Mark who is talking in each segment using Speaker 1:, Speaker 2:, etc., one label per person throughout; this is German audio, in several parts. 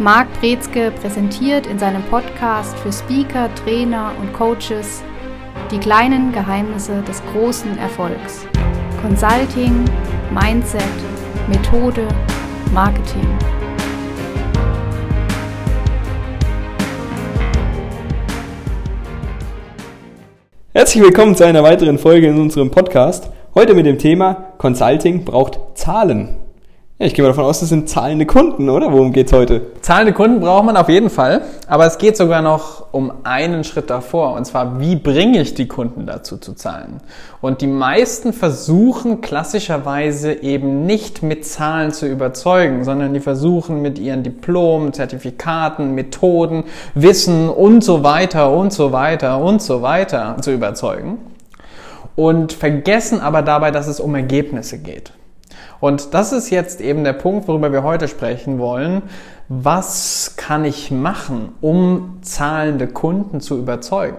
Speaker 1: Marc Brezke präsentiert in seinem Podcast für Speaker, Trainer und Coaches die kleinen Geheimnisse des großen Erfolgs. Consulting, Mindset, Methode, Marketing.
Speaker 2: Herzlich willkommen zu einer weiteren Folge in unserem Podcast. Heute mit dem Thema Consulting braucht Zahlen. Ja, ich gehe mal davon aus, das sind zahlende Kunden, oder? Worum geht's heute?
Speaker 3: Zahlende Kunden braucht man auf jeden Fall, aber es geht sogar noch um einen Schritt davor, und zwar, wie bringe ich die Kunden dazu zu zahlen? Und die meisten versuchen klassischerweise eben nicht mit Zahlen zu überzeugen, sondern die versuchen mit ihren Diplomen, Zertifikaten, Methoden, Wissen und so weiter und so weiter und so weiter zu überzeugen und vergessen aber dabei, dass es um Ergebnisse geht. Und das ist jetzt eben der Punkt, worüber wir heute sprechen wollen. Was kann ich machen, um zahlende Kunden zu überzeugen?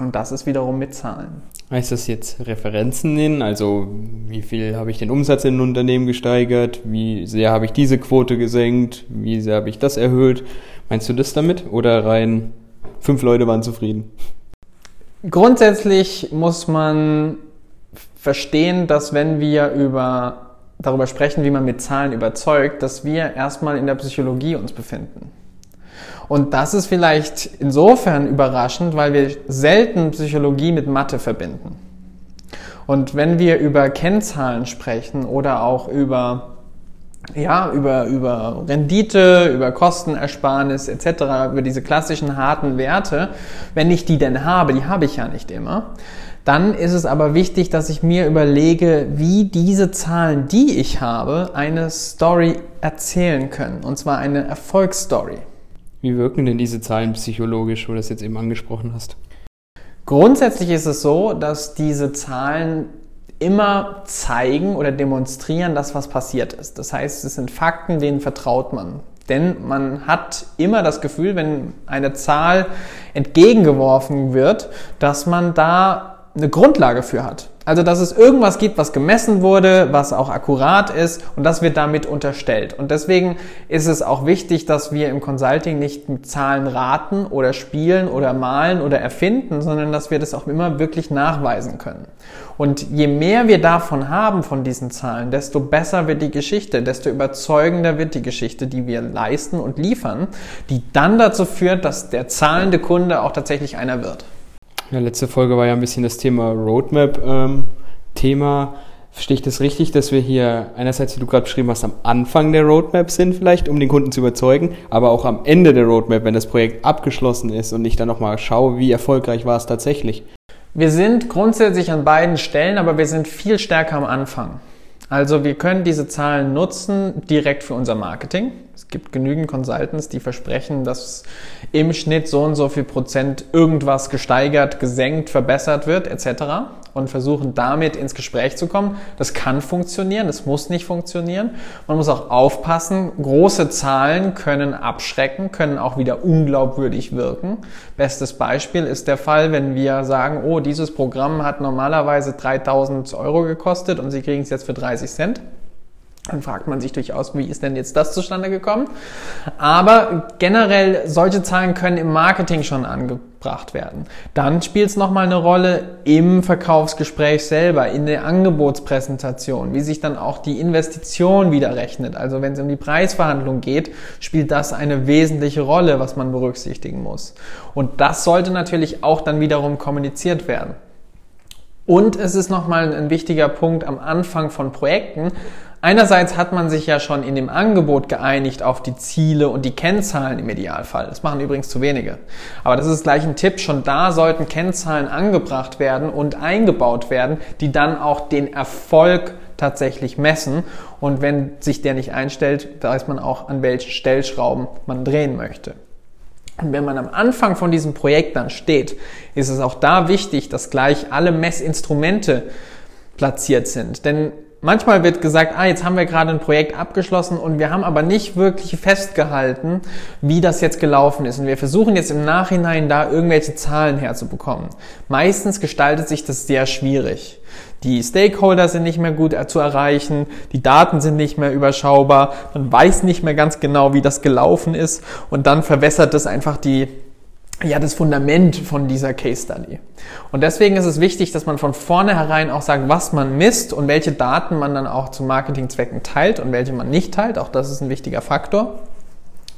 Speaker 3: Und das ist wiederum mit Zahlen.
Speaker 2: Heißt das jetzt Referenzen nennen? Also wie viel habe ich den Umsatz in ein Unternehmen gesteigert? Wie sehr habe ich diese Quote gesenkt? Wie sehr habe ich das erhöht? Meinst du das damit? Oder rein fünf Leute waren zufrieden?
Speaker 3: Grundsätzlich muss man verstehen, dass wenn wir über darüber sprechen, wie man mit Zahlen überzeugt, dass wir erstmal in der Psychologie uns befinden. Und das ist vielleicht insofern überraschend, weil wir selten Psychologie mit Mathe verbinden. Und wenn wir über Kennzahlen sprechen oder auch über ja, über, über Rendite, über Kostenersparnis etc., über diese klassischen harten Werte, wenn ich die denn habe, die habe ich ja nicht immer, dann ist es aber wichtig, dass ich mir überlege, wie diese Zahlen, die ich habe, eine Story erzählen können. Und zwar eine Erfolgsstory.
Speaker 2: Wie wirken denn diese Zahlen psychologisch, wo du das jetzt eben angesprochen hast?
Speaker 3: Grundsätzlich ist es so, dass diese Zahlen immer zeigen oder demonstrieren, dass was passiert ist. Das heißt, es sind Fakten, denen vertraut man. Denn man hat immer das Gefühl, wenn eine Zahl entgegengeworfen wird, dass man da eine Grundlage für hat. Also, dass es irgendwas gibt, was gemessen wurde, was auch akkurat ist und das wird damit unterstellt. Und deswegen ist es auch wichtig, dass wir im Consulting nicht mit Zahlen raten oder spielen oder malen oder erfinden, sondern dass wir das auch immer wirklich nachweisen können. Und je mehr wir davon haben, von diesen Zahlen, desto besser wird die Geschichte, desto überzeugender wird die Geschichte, die wir leisten und liefern, die dann dazu führt, dass der zahlende Kunde auch tatsächlich einer wird.
Speaker 2: Ja, letzte Folge war ja ein bisschen das Thema Roadmap-Thema. Ähm, Verstehe ich das richtig, dass wir hier einerseits, wie du gerade beschrieben hast, am Anfang der Roadmap sind vielleicht, um den Kunden zu überzeugen, aber auch am Ende der Roadmap, wenn das Projekt abgeschlossen ist und ich dann nochmal schaue, wie erfolgreich war es tatsächlich?
Speaker 3: Wir sind grundsätzlich an beiden Stellen, aber wir sind viel stärker am Anfang. Also wir können diese Zahlen nutzen direkt für unser Marketing. Es gibt genügend Consultants, die versprechen, dass im Schnitt so und so viel Prozent irgendwas gesteigert, gesenkt, verbessert wird, etc. und versuchen damit ins Gespräch zu kommen. Das kann funktionieren, das muss nicht funktionieren. Man muss auch aufpassen, große Zahlen können abschrecken, können auch wieder unglaubwürdig wirken. Bestes Beispiel ist der Fall, wenn wir sagen, oh, dieses Programm hat normalerweise 3000 Euro gekostet und Sie kriegen es jetzt für 30 Cent dann fragt man sich durchaus, wie ist denn jetzt das zustande gekommen? Aber generell, solche Zahlen können im Marketing schon angebracht werden. Dann spielt es nochmal eine Rolle im Verkaufsgespräch selber, in der Angebotspräsentation, wie sich dann auch die Investition wieder rechnet. Also wenn es um die Preisverhandlung geht, spielt das eine wesentliche Rolle, was man berücksichtigen muss. Und das sollte natürlich auch dann wiederum kommuniziert werden. Und es ist nochmal ein wichtiger Punkt am Anfang von Projekten, Einerseits hat man sich ja schon in dem Angebot geeinigt auf die Ziele und die Kennzahlen im Idealfall. Das machen übrigens zu wenige. Aber das ist gleich ein Tipp. Schon da sollten Kennzahlen angebracht werden und eingebaut werden, die dann auch den Erfolg tatsächlich messen. Und wenn sich der nicht einstellt, weiß man auch, an welchen Stellschrauben man drehen möchte. Und wenn man am Anfang von diesem Projekt dann steht, ist es auch da wichtig, dass gleich alle Messinstrumente platziert sind. Denn Manchmal wird gesagt, ah, jetzt haben wir gerade ein Projekt abgeschlossen und wir haben aber nicht wirklich festgehalten, wie das jetzt gelaufen ist. Und wir versuchen jetzt im Nachhinein da irgendwelche Zahlen herzubekommen. Meistens gestaltet sich das sehr schwierig. Die Stakeholder sind nicht mehr gut zu erreichen, die Daten sind nicht mehr überschaubar, man weiß nicht mehr ganz genau, wie das gelaufen ist und dann verwässert es einfach die, ja, das Fundament von dieser Case Study. Und deswegen ist es wichtig, dass man von vornherein auch sagt, was man misst und welche Daten man dann auch zu Marketingzwecken teilt und welche man nicht teilt. Auch das ist ein wichtiger Faktor.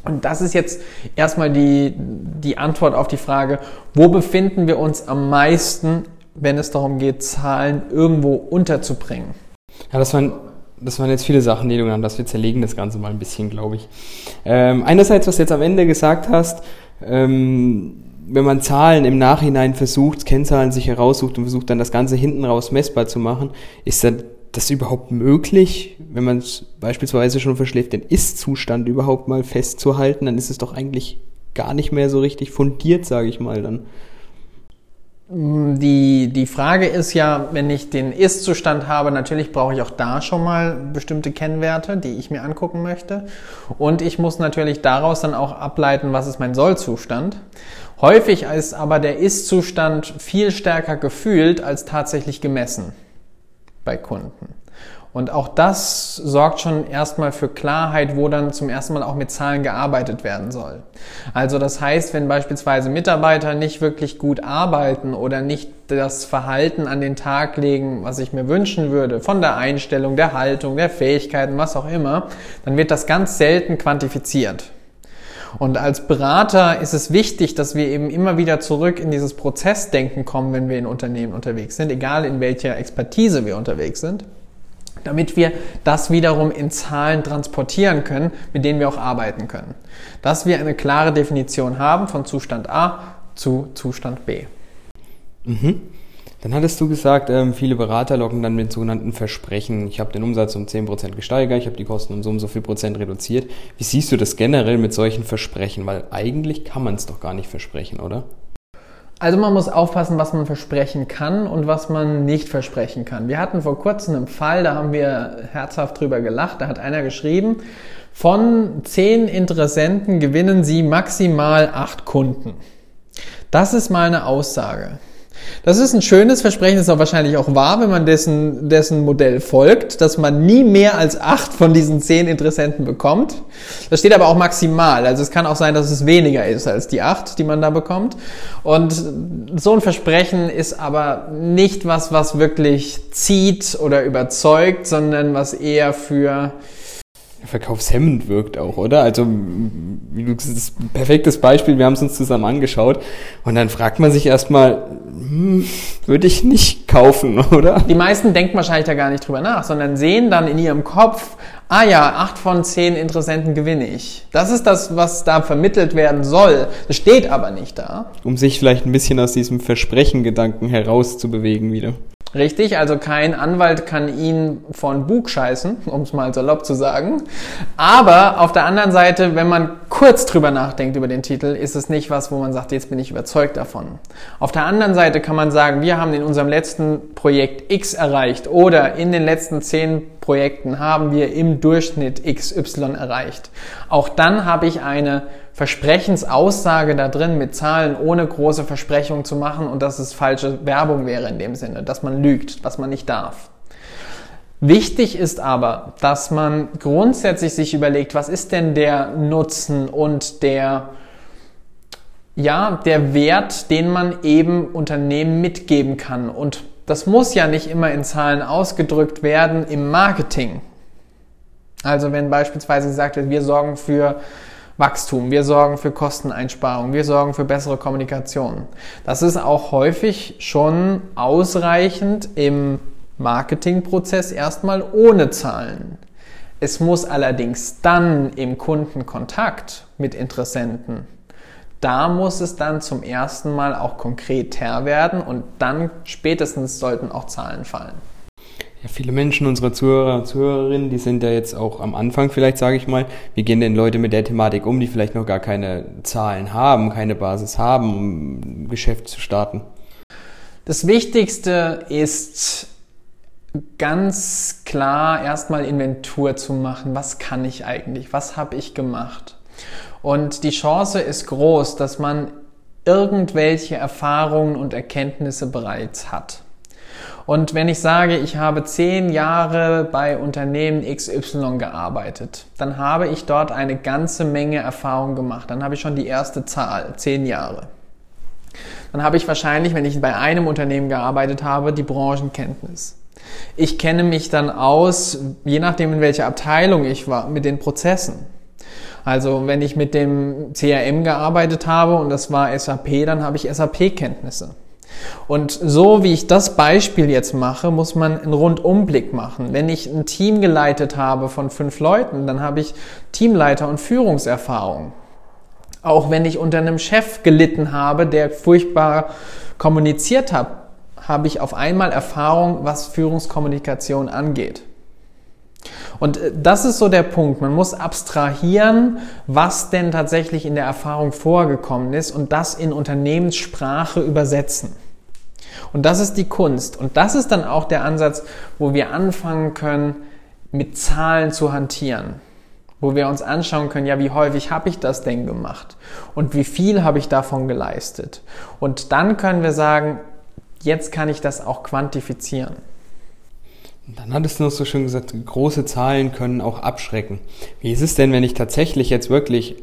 Speaker 3: Und das ist jetzt erstmal die, die Antwort auf die Frage, wo befinden wir uns am meisten, wenn es darum geht, Zahlen irgendwo unterzubringen?
Speaker 2: Ja, das waren das waren jetzt viele Sachen, die du genannt hast. Wir zerlegen das Ganze mal ein bisschen, glaube ich. Ähm, einerseits, was du jetzt am Ende gesagt hast, ähm, wenn man Zahlen im Nachhinein versucht, Kennzahlen sich heraussucht und versucht dann das Ganze hinten raus messbar zu machen, ist dann das überhaupt möglich, wenn man es beispielsweise schon verschläft, den Ist-Zustand überhaupt mal festzuhalten, dann ist es doch eigentlich gar nicht mehr so richtig fundiert, sage ich mal dann.
Speaker 3: Die, die Frage ist ja, wenn ich den Ist-Zustand habe, natürlich brauche ich auch da schon mal bestimmte Kennwerte, die ich mir angucken möchte. Und ich muss natürlich daraus dann auch ableiten, was ist mein Soll-Zustand. Häufig ist aber der Ist-Zustand viel stärker gefühlt als tatsächlich gemessen bei Kunden. Und auch das sorgt schon erstmal für Klarheit, wo dann zum ersten Mal auch mit Zahlen gearbeitet werden soll. Also das heißt, wenn beispielsweise Mitarbeiter nicht wirklich gut arbeiten oder nicht das Verhalten an den Tag legen, was ich mir wünschen würde, von der Einstellung, der Haltung, der Fähigkeiten, was auch immer, dann wird das ganz selten quantifiziert. Und als Berater ist es wichtig, dass wir eben immer wieder zurück in dieses Prozessdenken kommen, wenn wir in Unternehmen unterwegs sind, egal in welcher Expertise wir unterwegs sind damit wir das wiederum in Zahlen transportieren können, mit denen wir auch arbeiten können. Dass wir eine klare Definition haben von Zustand A zu Zustand B.
Speaker 2: Mhm. Dann hattest du gesagt, ähm, viele Berater locken dann mit sogenannten Versprechen. Ich habe den Umsatz um 10% gesteigert, ich habe die Kosten um so und so viel Prozent reduziert. Wie siehst du das generell mit solchen Versprechen? Weil eigentlich kann man es doch gar nicht versprechen, oder?
Speaker 3: Also man muss aufpassen, was man versprechen kann und was man nicht versprechen kann. Wir hatten vor kurzem einen Fall, da haben wir herzhaft drüber gelacht. Da hat einer geschrieben, von zehn Interessenten gewinnen Sie maximal acht Kunden. Das ist mal eine Aussage. Das ist ein schönes Versprechen, ist auch wahrscheinlich auch wahr, wenn man dessen, dessen Modell folgt, dass man nie mehr als acht von diesen zehn Interessenten bekommt. Das steht aber auch maximal. Also es kann auch sein, dass es weniger ist als die acht, die man da bekommt. Und so ein Versprechen ist aber nicht was, was wirklich zieht oder überzeugt, sondern was eher für
Speaker 2: verkaufshemmend wirkt auch, oder? Also, das ist ein perfektes Beispiel, wir haben es uns zusammen angeschaut und dann fragt man sich erstmal, hm, würde ich nicht kaufen, oder?
Speaker 3: Die meisten denken wahrscheinlich da gar nicht drüber nach, sondern sehen dann in ihrem Kopf, ah ja, acht von zehn Interessenten gewinne ich. Das ist das, was da vermittelt werden soll. Das steht aber nicht da.
Speaker 2: Um sich vielleicht ein bisschen aus diesem Versprechen-Gedanken herauszubewegen wieder.
Speaker 3: Richtig, also kein Anwalt kann ihn von Bug scheißen, um es mal salopp zu sagen. Aber auf der anderen Seite, wenn man kurz drüber nachdenkt über den Titel, ist es nicht was, wo man sagt, jetzt bin ich überzeugt davon. Auf der anderen Seite kann man sagen, wir haben in unserem letzten Projekt X erreicht oder in den letzten zehn Projekten haben wir im Durchschnitt XY erreicht. Auch dann habe ich eine Versprechensaussage da drin mit Zahlen, ohne große Versprechungen zu machen und dass es falsche Werbung wäre in dem Sinne, dass man lügt, was man nicht darf. Wichtig ist aber, dass man grundsätzlich sich überlegt, was ist denn der Nutzen und der, ja, der Wert, den man eben Unternehmen mitgeben kann. Und das muss ja nicht immer in Zahlen ausgedrückt werden im Marketing. Also wenn beispielsweise gesagt wird, wir sorgen für Wachstum, wir sorgen für Kosteneinsparung, wir sorgen für bessere Kommunikation. Das ist auch häufig schon ausreichend im Marketingprozess erstmal ohne Zahlen. Es muss allerdings dann im Kundenkontakt mit Interessenten, da muss es dann zum ersten Mal auch konkreter werden und dann spätestens sollten auch Zahlen fallen.
Speaker 2: Ja, viele Menschen, unsere Zuhörer und Zuhörerinnen, die sind ja jetzt auch am Anfang vielleicht, sage ich mal. Wie gehen denn Leute mit der Thematik um, die vielleicht noch gar keine Zahlen haben, keine Basis haben, um ein Geschäft zu starten?
Speaker 3: Das Wichtigste ist ganz klar erstmal Inventur zu machen. Was kann ich eigentlich? Was habe ich gemacht? Und die Chance ist groß, dass man irgendwelche Erfahrungen und Erkenntnisse bereits hat. Und wenn ich sage, ich habe zehn Jahre bei Unternehmen XY gearbeitet, dann habe ich dort eine ganze Menge Erfahrung gemacht. Dann habe ich schon die erste Zahl, zehn Jahre. Dann habe ich wahrscheinlich, wenn ich bei einem Unternehmen gearbeitet habe, die Branchenkenntnis. Ich kenne mich dann aus, je nachdem in welcher Abteilung ich war, mit den Prozessen. Also wenn ich mit dem CRM gearbeitet habe und das war SAP, dann habe ich SAP-Kenntnisse. Und so wie ich das Beispiel jetzt mache, muss man einen Rundumblick machen. Wenn ich ein Team geleitet habe von fünf Leuten, dann habe ich Teamleiter und Führungserfahrung. Auch wenn ich unter einem Chef gelitten habe, der furchtbar kommuniziert hat, habe ich auf einmal Erfahrung, was Führungskommunikation angeht. Und äh, das ist so der Punkt. Man muss abstrahieren, was denn tatsächlich in der Erfahrung vorgekommen ist und das in Unternehmenssprache übersetzen. Und das ist die Kunst. Und das ist dann auch der Ansatz, wo wir anfangen können, mit Zahlen zu hantieren. Wo wir uns anschauen können, ja, wie häufig habe ich das denn gemacht? Und wie viel habe ich davon geleistet? Und dann können wir sagen, jetzt kann ich das auch quantifizieren.
Speaker 2: Dann hattest du noch so schön gesagt, große Zahlen können auch abschrecken. Wie ist es denn, wenn ich tatsächlich jetzt wirklich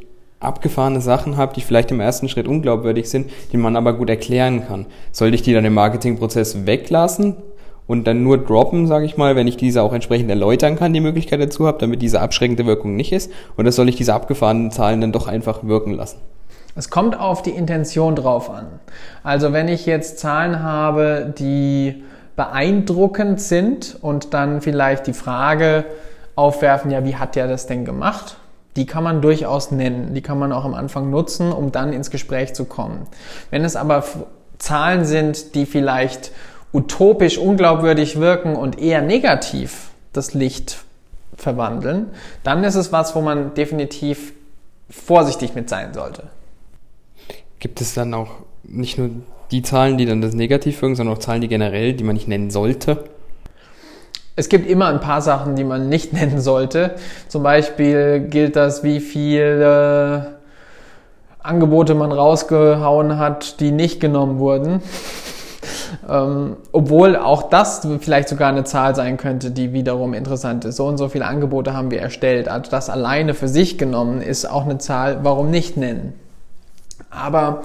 Speaker 2: abgefahrene Sachen habe, die vielleicht im ersten Schritt unglaubwürdig sind, die man aber gut erklären kann. Sollte ich die dann im Marketingprozess weglassen und dann nur droppen, sage ich mal, wenn ich diese auch entsprechend erläutern kann, die Möglichkeit dazu habe, damit diese abschreckende Wirkung nicht ist? Oder soll ich diese abgefahrenen Zahlen dann doch einfach wirken lassen?
Speaker 3: Es kommt auf die Intention drauf an. Also wenn ich jetzt Zahlen habe, die beeindruckend sind und dann vielleicht die Frage aufwerfen, ja, wie hat der das denn gemacht? Die kann man durchaus nennen, die kann man auch am Anfang nutzen, um dann ins Gespräch zu kommen. Wenn es aber Zahlen sind, die vielleicht utopisch unglaubwürdig wirken und eher negativ das Licht verwandeln, dann ist es was, wo man definitiv vorsichtig mit sein sollte.
Speaker 2: Gibt es dann auch nicht nur die Zahlen, die dann das negativ wirken, sondern auch Zahlen, die generell, die man nicht nennen sollte?
Speaker 3: Es gibt immer ein paar Sachen, die man nicht nennen sollte. Zum Beispiel gilt das, wie viele Angebote man rausgehauen hat, die nicht genommen wurden. Ähm, obwohl auch das vielleicht sogar eine Zahl sein könnte, die wiederum interessant ist. So und so viele Angebote haben wir erstellt. Also das alleine für sich genommen ist auch eine Zahl, warum nicht nennen. Aber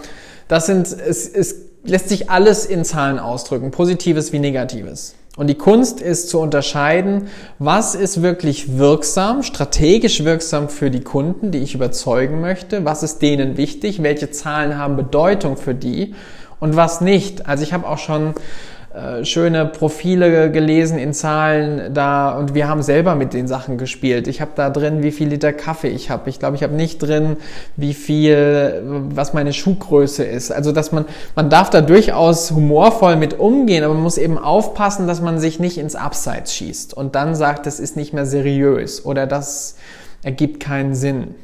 Speaker 3: das sind, es, es lässt sich alles in Zahlen ausdrücken, positives wie negatives. Und die Kunst ist zu unterscheiden, was ist wirklich wirksam, strategisch wirksam für die Kunden, die ich überzeugen möchte, was ist denen wichtig, welche Zahlen haben Bedeutung für die und was nicht. Also ich habe auch schon äh, schöne Profile gelesen in Zahlen da und wir haben selber mit den Sachen gespielt. Ich habe da drin, wie viel Liter Kaffee ich habe. Ich glaube, ich habe nicht drin, wie viel, was meine Schuhgröße ist. Also dass man, man darf da durchaus humorvoll mit umgehen, aber man muss eben aufpassen, dass man sich nicht ins Abseits schießt und dann sagt, das ist nicht mehr seriös oder das ergibt keinen Sinn.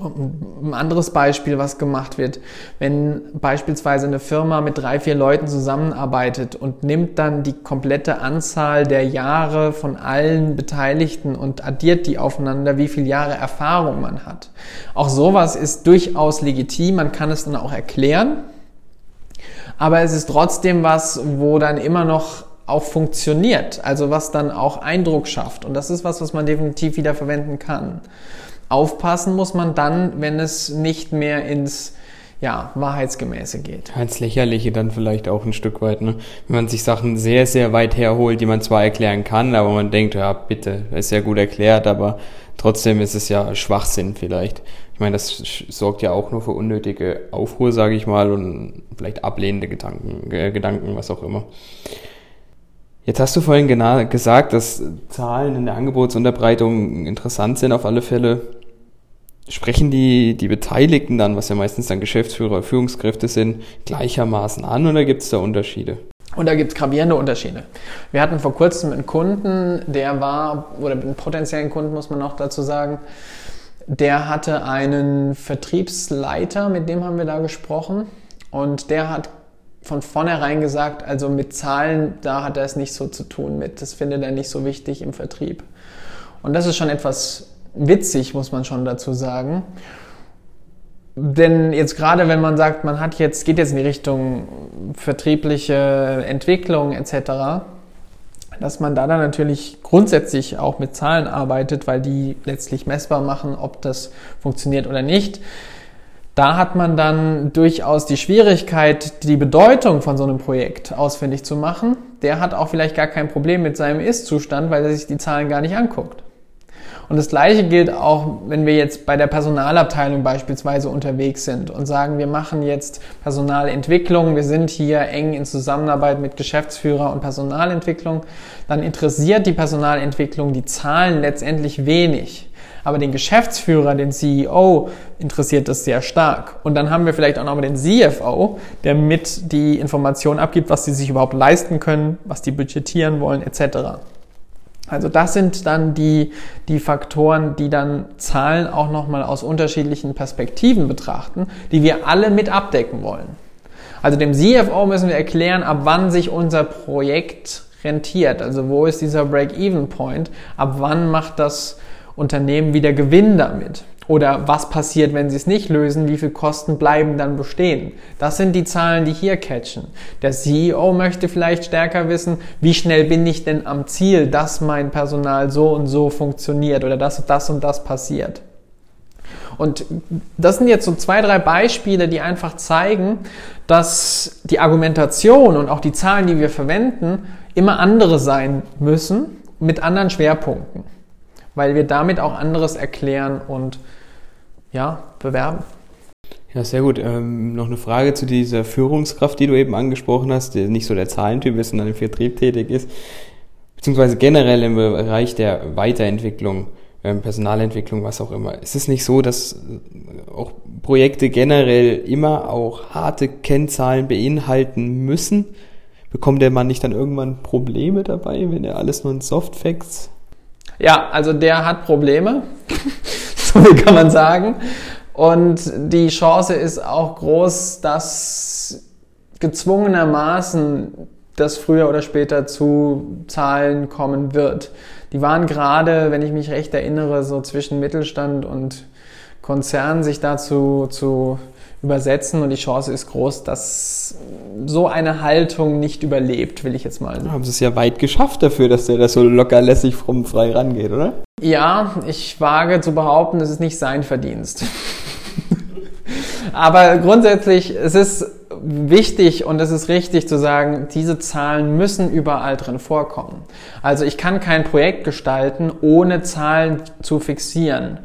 Speaker 3: Ein anderes Beispiel, was gemacht wird, wenn beispielsweise eine Firma mit drei, vier Leuten zusammenarbeitet und nimmt dann die komplette Anzahl der Jahre von allen Beteiligten und addiert die aufeinander, wie viele Jahre Erfahrung man hat. Auch sowas ist durchaus legitim, man kann es dann auch erklären, aber es ist trotzdem was, wo dann immer noch auch funktioniert, also was dann auch Eindruck schafft. Und das ist was, was man definitiv wieder verwenden kann. Aufpassen muss man dann, wenn es nicht mehr ins ja, Wahrheitsgemäße geht.
Speaker 2: Als Lächerliche dann vielleicht auch ein Stück weit, ne? Wenn man sich Sachen sehr, sehr weit herholt, die man zwar erklären kann, aber man denkt, ja, bitte, ist ja gut erklärt, aber trotzdem ist es ja Schwachsinn vielleicht. Ich meine, das sorgt ja auch nur für unnötige Aufruhr, sage ich mal, und vielleicht ablehnende Gedanken, äh, Gedanken, was auch immer. Jetzt hast du vorhin gesagt, dass Zahlen in der Angebotsunterbreitung interessant sind auf alle Fälle sprechen die, die Beteiligten dann, was ja meistens dann Geschäftsführer, Führungskräfte sind, gleichermaßen an oder gibt es da Unterschiede?
Speaker 3: Und da gibt es gravierende Unterschiede. Wir hatten vor kurzem einen Kunden, der war, oder einen potenziellen Kunden muss man noch dazu sagen, der hatte einen Vertriebsleiter, mit dem haben wir da gesprochen und der hat von vornherein gesagt, also mit Zahlen, da hat er es nicht so zu tun mit. Das findet er nicht so wichtig im Vertrieb. Und das ist schon etwas witzig, muss man schon dazu sagen. Denn jetzt gerade, wenn man sagt, man hat jetzt, geht jetzt in die Richtung vertriebliche Entwicklung etc., dass man da dann natürlich grundsätzlich auch mit Zahlen arbeitet, weil die letztlich messbar machen, ob das funktioniert oder nicht. Da hat man dann durchaus die Schwierigkeit, die Bedeutung von so einem Projekt ausfindig zu machen. Der hat auch vielleicht gar kein Problem mit seinem Ist-Zustand, weil er sich die Zahlen gar nicht anguckt. Und das Gleiche gilt auch, wenn wir jetzt bei der Personalabteilung beispielsweise unterwegs sind und sagen, wir machen jetzt Personalentwicklung, wir sind hier eng in Zusammenarbeit mit Geschäftsführer und Personalentwicklung, dann interessiert die Personalentwicklung die Zahlen letztendlich wenig. Aber den Geschäftsführer, den CEO, interessiert das sehr stark. Und dann haben wir vielleicht auch noch mal den CFO, der mit die Informationen abgibt, was sie sich überhaupt leisten können, was die budgetieren wollen, etc. Also das sind dann die, die Faktoren, die dann Zahlen auch nochmal aus unterschiedlichen Perspektiven betrachten, die wir alle mit abdecken wollen. Also dem CFO müssen wir erklären, ab wann sich unser Projekt rentiert. Also wo ist dieser Break-Even-Point? Ab wann macht das Unternehmen wieder Gewinn damit? Oder was passiert, wenn sie es nicht lösen? Wie viel Kosten bleiben dann bestehen? Das sind die Zahlen, die hier catchen. Der CEO möchte vielleicht stärker wissen, wie schnell bin ich denn am Ziel, dass mein Personal so und so funktioniert oder dass das und das passiert. Und das sind jetzt so zwei, drei Beispiele, die einfach zeigen, dass die Argumentation und auch die Zahlen, die wir verwenden, immer andere sein müssen mit anderen Schwerpunkten, weil wir damit auch anderes erklären und ja, bewerben.
Speaker 2: Ja, sehr gut. Ähm, noch eine Frage zu dieser Führungskraft, die du eben angesprochen hast, der nicht so der Zahlentyp ist, sondern im Vertrieb tätig ist, beziehungsweise generell im Bereich der Weiterentwicklung, ähm, Personalentwicklung, was auch immer. Ist es nicht so, dass äh, auch Projekte generell immer auch harte Kennzahlen beinhalten müssen? Bekommt der Mann nicht dann irgendwann Probleme dabei, wenn er alles nur in Softfacts?
Speaker 3: Ja, also der hat Probleme. so viel kann man sagen. Und die Chance ist auch groß, dass gezwungenermaßen das früher oder später zu Zahlen kommen wird. Die waren gerade, wenn ich mich recht erinnere, so zwischen Mittelstand und Konzern sich dazu zu übersetzen und die Chance ist groß, dass so eine Haltung nicht überlebt, will ich jetzt mal sagen.
Speaker 2: Haben sie es ja weit geschafft dafür, dass der das so locker lässig fromm frei rangeht, oder?
Speaker 3: Ja, ich wage zu behaupten, es ist nicht sein Verdienst. Aber grundsätzlich, es ist wichtig und es ist richtig zu sagen, diese Zahlen müssen überall drin vorkommen. Also ich kann kein Projekt gestalten, ohne Zahlen zu fixieren.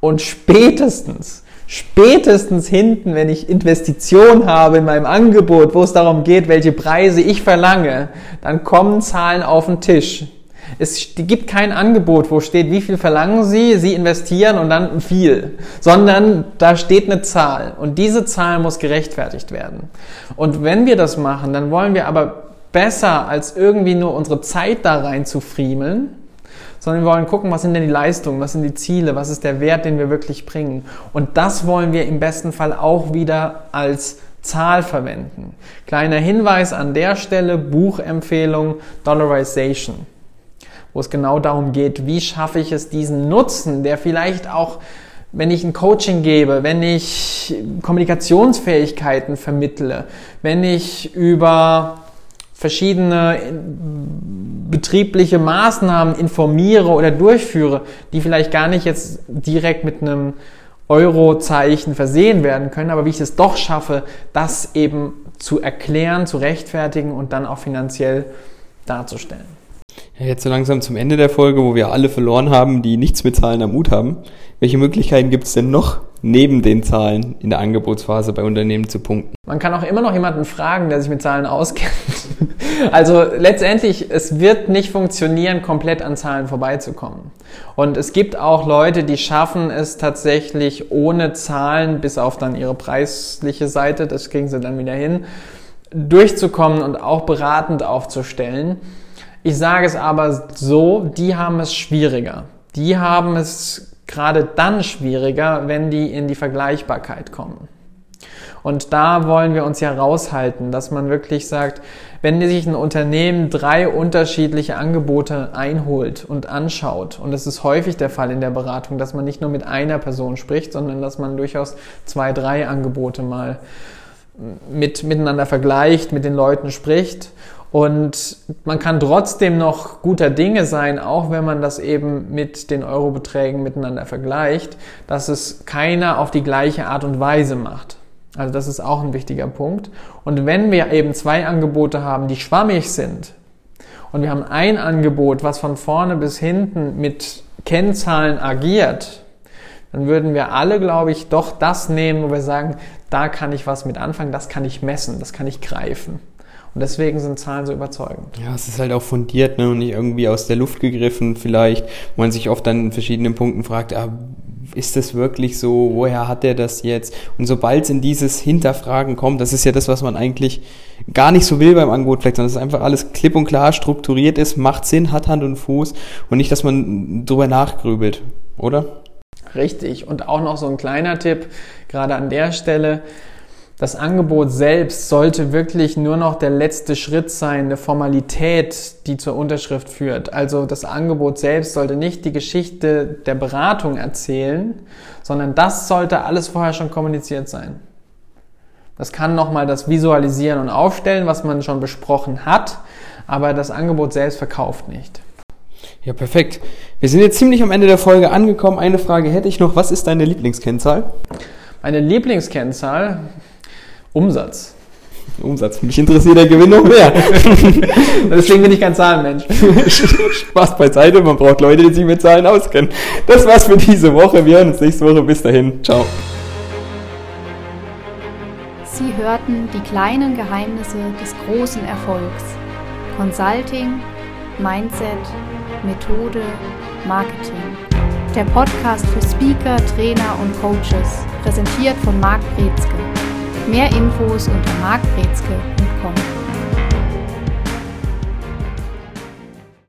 Speaker 3: Und spätestens, spätestens hinten, wenn ich Investitionen habe in meinem Angebot, wo es darum geht, welche Preise ich verlange, dann kommen Zahlen auf den Tisch. Es gibt kein Angebot, wo steht, wie viel verlangen Sie, Sie investieren und dann viel, sondern da steht eine Zahl und diese Zahl muss gerechtfertigt werden. Und wenn wir das machen, dann wollen wir aber besser als irgendwie nur unsere Zeit da rein zu friemeln, sondern wir wollen gucken, was sind denn die Leistungen, was sind die Ziele, was ist der Wert, den wir wirklich bringen. Und das wollen wir im besten Fall auch wieder als Zahl verwenden. Kleiner Hinweis an der Stelle, Buchempfehlung Dollarization, wo es genau darum geht, wie schaffe ich es, diesen Nutzen, der vielleicht auch wenn ich ein Coaching gebe, wenn ich Kommunikationsfähigkeiten vermittle, wenn ich über verschiedene betriebliche Maßnahmen informiere oder durchführe, die vielleicht gar nicht jetzt direkt mit einem Eurozeichen versehen werden können, aber wie ich es doch schaffe, das eben zu erklären, zu rechtfertigen und dann auch finanziell darzustellen.
Speaker 2: Jetzt so langsam zum Ende der Folge, wo wir alle verloren haben, die nichts mit Zahlen am Mut haben. Welche Möglichkeiten gibt es denn noch, neben den Zahlen in der Angebotsphase bei Unternehmen zu punkten?
Speaker 3: Man kann auch immer noch jemanden fragen, der sich mit Zahlen auskennt. Also letztendlich, es wird nicht funktionieren, komplett an Zahlen vorbeizukommen. Und es gibt auch Leute, die schaffen es tatsächlich ohne Zahlen, bis auf dann ihre preisliche Seite, das kriegen sie dann wieder hin, durchzukommen und auch beratend aufzustellen. Ich sage es aber so, die haben es schwieriger. Die haben es gerade dann schwieriger, wenn die in die Vergleichbarkeit kommen. Und da wollen wir uns ja raushalten, dass man wirklich sagt, wenn sich ein Unternehmen drei unterschiedliche Angebote einholt und anschaut, und das ist häufig der Fall in der Beratung, dass man nicht nur mit einer Person spricht, sondern dass man durchaus zwei, drei Angebote mal mit, miteinander vergleicht, mit den Leuten spricht. Und man kann trotzdem noch guter Dinge sein, auch wenn man das eben mit den Eurobeträgen miteinander vergleicht, dass es keiner auf die gleiche Art und Weise macht. Also das ist auch ein wichtiger Punkt. Und wenn wir eben zwei Angebote haben, die schwammig sind, und wir haben ein Angebot, was von vorne bis hinten mit Kennzahlen agiert, dann würden wir alle, glaube ich, doch das nehmen, wo wir sagen, da kann ich was mit anfangen, das kann ich messen, das kann ich greifen. Und deswegen sind Zahlen so überzeugend.
Speaker 2: Ja, es ist halt auch fundiert ne, und nicht irgendwie aus der Luft gegriffen vielleicht, wo man sich oft dann in verschiedenen Punkten fragt, ah, ist das wirklich so, woher hat er das jetzt? Und sobald es in dieses Hinterfragen kommt, das ist ja das, was man eigentlich gar nicht so will beim Angebot vielleicht, sondern dass einfach alles klipp und klar strukturiert ist, macht Sinn, hat Hand und Fuß und nicht, dass man drüber nachgrübelt, oder?
Speaker 3: Richtig. Und auch noch so ein kleiner Tipp, gerade an der Stelle, das Angebot selbst sollte wirklich nur noch der letzte Schritt sein, eine Formalität, die zur Unterschrift führt. Also das Angebot selbst sollte nicht die Geschichte der Beratung erzählen, sondern das sollte alles vorher schon kommuniziert sein. Das kann nochmal das Visualisieren und Aufstellen, was man schon besprochen hat, aber das Angebot selbst verkauft nicht.
Speaker 2: Ja, perfekt. Wir sind jetzt ziemlich am Ende der Folge angekommen. Eine Frage hätte ich noch. Was ist deine Lieblingskennzahl?
Speaker 3: Meine Lieblingskennzahl? Umsatz.
Speaker 2: Umsatz. Mich interessiert der Gewinn noch mehr.
Speaker 3: Deswegen bin ich kein Zahlenmensch.
Speaker 2: Spaß beiseite, man braucht Leute, die sich mit Zahlen auskennen. Das war's für diese Woche. Wir hören uns nächste Woche. Bis dahin. Ciao.
Speaker 1: Sie hörten die kleinen Geheimnisse des großen Erfolgs. Consulting, Mindset, Methode, Marketing. Der Podcast für Speaker, Trainer und Coaches, präsentiert von Marc Brezke. Mehr Infos unter markbrezke.com.